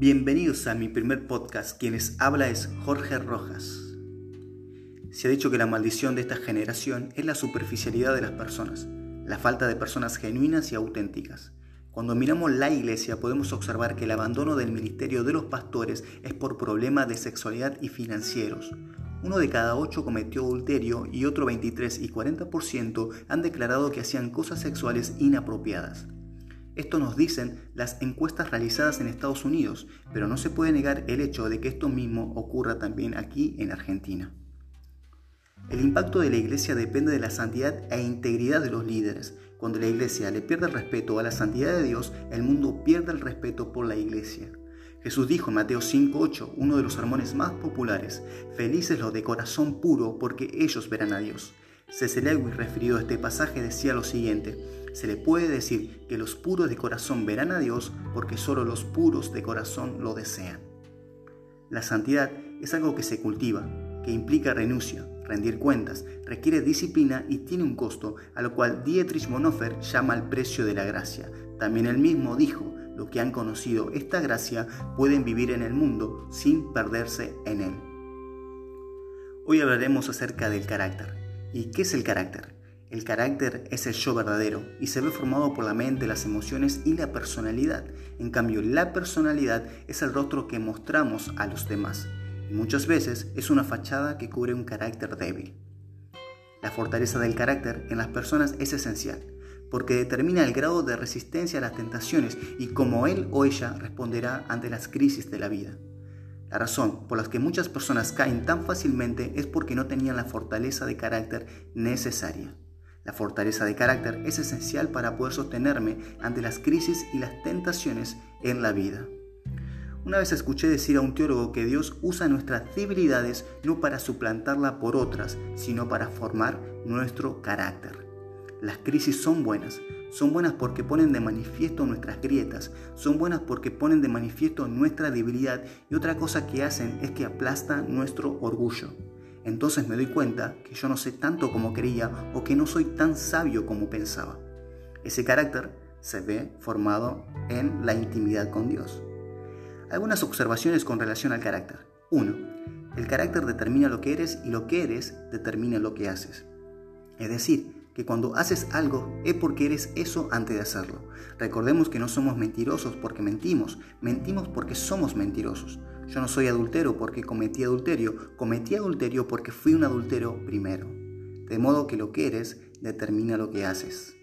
Bienvenidos a mi primer podcast. Quienes habla es Jorge Rojas. Se ha dicho que la maldición de esta generación es la superficialidad de las personas, la falta de personas genuinas y auténticas. Cuando miramos la iglesia podemos observar que el abandono del ministerio de los pastores es por problemas de sexualidad y financieros. Uno de cada ocho cometió adulterio y otro 23 y 40% han declarado que hacían cosas sexuales inapropiadas. Esto nos dicen las encuestas realizadas en Estados Unidos, pero no se puede negar el hecho de que esto mismo ocurra también aquí en Argentina. El impacto de la iglesia depende de la santidad e integridad de los líderes. Cuando la iglesia le pierde el respeto a la santidad de Dios, el mundo pierde el respeto por la iglesia. Jesús dijo en Mateo 5.8, uno de los sermones más populares, Felices los de corazón puro, porque ellos verán a Dios. C.C. Lewis, referido a este pasaje, decía lo siguiente, se le puede decir que los puros de corazón verán a Dios porque solo los puros de corazón lo desean. La santidad es algo que se cultiva, que implica renuncia, rendir cuentas, requiere disciplina y tiene un costo, a lo cual Dietrich Bonhoeffer llama el precio de la gracia. También él mismo dijo, los que han conocido esta gracia pueden vivir en el mundo sin perderse en él. Hoy hablaremos acerca del carácter. ¿Y qué es el carácter? El carácter es el yo verdadero y se ve formado por la mente, las emociones y la personalidad. En cambio, la personalidad es el rostro que mostramos a los demás y muchas veces es una fachada que cubre un carácter débil. La fortaleza del carácter en las personas es esencial porque determina el grado de resistencia a las tentaciones y cómo él o ella responderá ante las crisis de la vida. La razón por la que muchas personas caen tan fácilmente es porque no tenían la fortaleza de carácter necesaria. La fortaleza de carácter es esencial para poder sostenerme ante las crisis y las tentaciones en la vida. Una vez escuché decir a un teólogo que Dios usa nuestras debilidades no para suplantarla por otras, sino para formar nuestro carácter. Las crisis son buenas, son buenas porque ponen de manifiesto nuestras grietas, son buenas porque ponen de manifiesto nuestra debilidad y otra cosa que hacen es que aplastan nuestro orgullo. Entonces me doy cuenta que yo no sé tanto como creía o que no soy tan sabio como pensaba. Ese carácter se ve formado en la intimidad con Dios. Algunas observaciones con relación al carácter. 1. El carácter determina lo que eres y lo que eres determina lo que haces. Es decir, que cuando haces algo es porque eres eso antes de hacerlo. Recordemos que no somos mentirosos porque mentimos, mentimos porque somos mentirosos. Yo no soy adultero porque cometí adulterio, cometí adulterio porque fui un adultero primero. De modo que lo que eres determina lo que haces.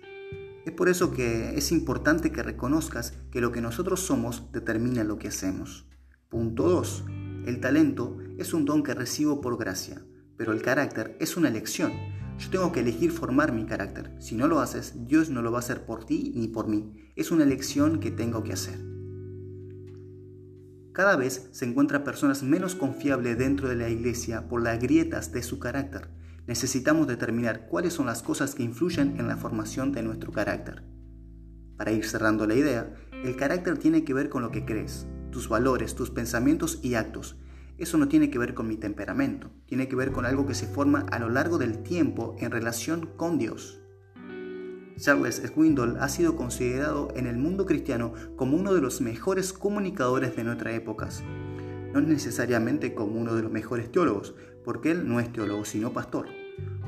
Es por eso que es importante que reconozcas que lo que nosotros somos determina lo que hacemos. Punto 2. El talento es un don que recibo por gracia, pero el carácter es una elección yo tengo que elegir formar mi carácter. Si no lo haces, Dios no lo va a hacer por ti ni por mí. Es una elección que tengo que hacer. Cada vez se encuentran personas menos confiables dentro de la iglesia por las grietas de su carácter. Necesitamos determinar cuáles son las cosas que influyen en la formación de nuestro carácter. Para ir cerrando la idea, el carácter tiene que ver con lo que crees, tus valores, tus pensamientos y actos, eso no tiene que ver con mi temperamento, tiene que ver con algo que se forma a lo largo del tiempo en relación con Dios. Charles Swindoll ha sido considerado en el mundo cristiano como uno de los mejores comunicadores de nuestra época. No necesariamente como uno de los mejores teólogos, porque él no es teólogo, sino pastor.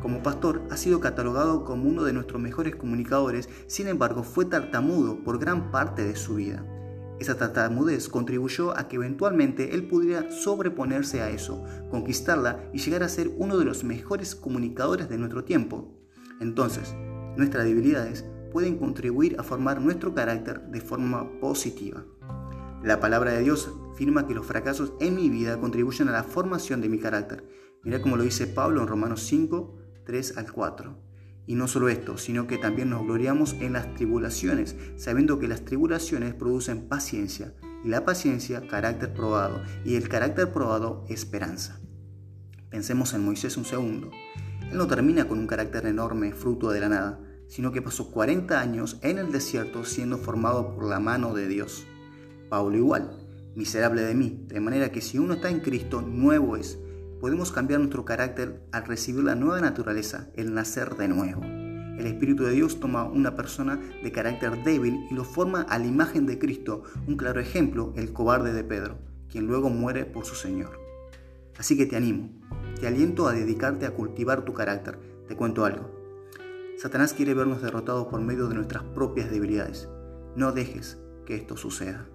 Como pastor ha sido catalogado como uno de nuestros mejores comunicadores, sin embargo fue tartamudo por gran parte de su vida. Esa tartamudez contribuyó a que eventualmente él pudiera sobreponerse a eso, conquistarla y llegar a ser uno de los mejores comunicadores de nuestro tiempo. Entonces, nuestras debilidades pueden contribuir a formar nuestro carácter de forma positiva. La palabra de Dios afirma que los fracasos en mi vida contribuyen a la formación de mi carácter. Mira como lo dice Pablo en Romanos 5, 3 al 4. Y no solo esto, sino que también nos gloriamos en las tribulaciones, sabiendo que las tribulaciones producen paciencia, y la paciencia carácter probado, y el carácter probado esperanza. Pensemos en Moisés un segundo. Él no termina con un carácter enorme, fruto de la nada, sino que pasó 40 años en el desierto siendo formado por la mano de Dios. Pablo igual, miserable de mí, de manera que si uno está en Cristo, nuevo es. Podemos cambiar nuestro carácter al recibir la nueva naturaleza, el nacer de nuevo. El Espíritu de Dios toma una persona de carácter débil y lo forma a la imagen de Cristo, un claro ejemplo, el cobarde de Pedro, quien luego muere por su Señor. Así que te animo, te aliento a dedicarte a cultivar tu carácter. Te cuento algo, Satanás quiere vernos derrotados por medio de nuestras propias debilidades. No dejes que esto suceda.